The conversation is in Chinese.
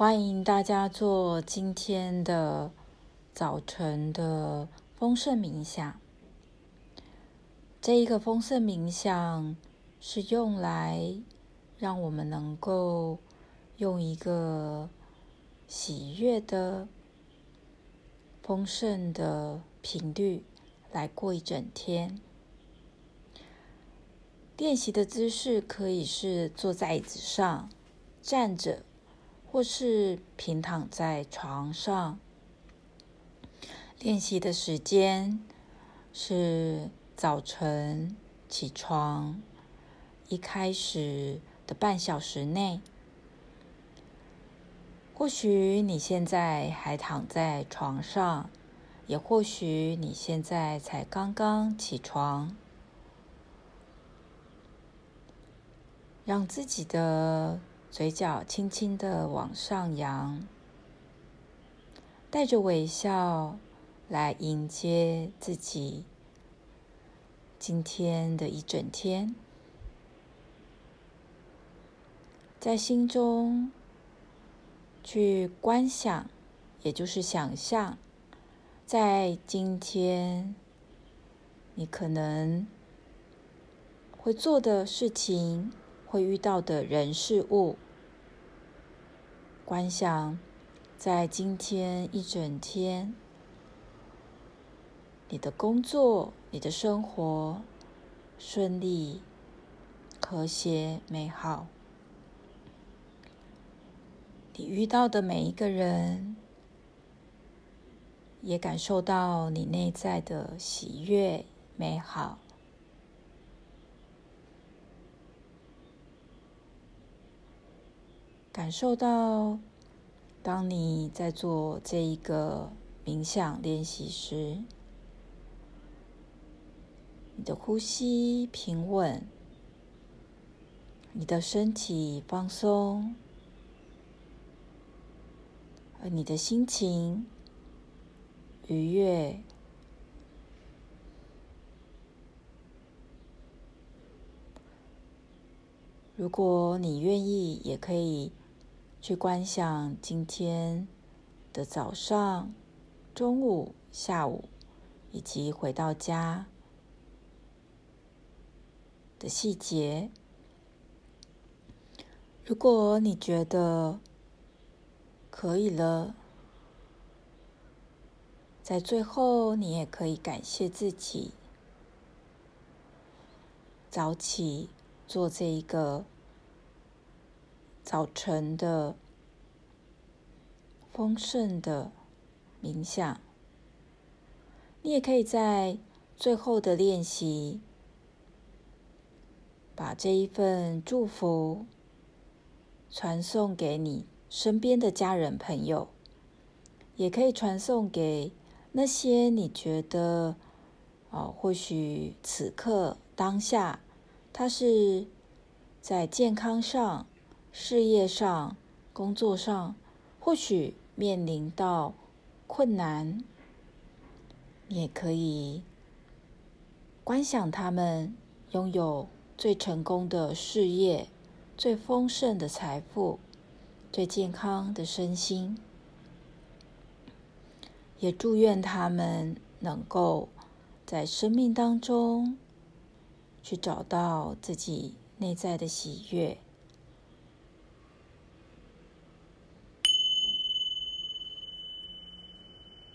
欢迎大家做今天的早晨的丰盛冥想。这一个丰盛冥想是用来让我们能够用一个喜悦的、丰盛的频率来过一整天。练习的姿势可以是坐在椅子上、站着。或是平躺在床上，练习的时间是早晨起床一开始的半小时内。或许你现在还躺在床上，也或许你现在才刚刚起床，让自己的。嘴角轻轻的往上扬，带着微笑来迎接自己今天的一整天，在心中去观想，也就是想象，在今天你可能会做的事情。会遇到的人事物，观想在今天一整天，你的工作、你的生活顺利、和谐、美好。你遇到的每一个人，也感受到你内在的喜悦、美好。感受到，当你在做这一个冥想练习时，你的呼吸平稳，你的身体放松，而你的心情愉悦。如果你愿意，也可以。去观想今天的早上、中午、下午，以及回到家的细节。如果你觉得可以了，在最后，你也可以感谢自己早起做这一个。早晨的丰盛的冥想，你也可以在最后的练习，把这一份祝福传送给你身边的家人朋友，也可以传送给那些你觉得，哦，或许此刻当下，他是在健康上。事业上、工作上，或许面临到困难，也可以观想他们拥有最成功的事业、最丰盛的财富、最健康的身心，也祝愿他们能够在生命当中去找到自己内在的喜悦。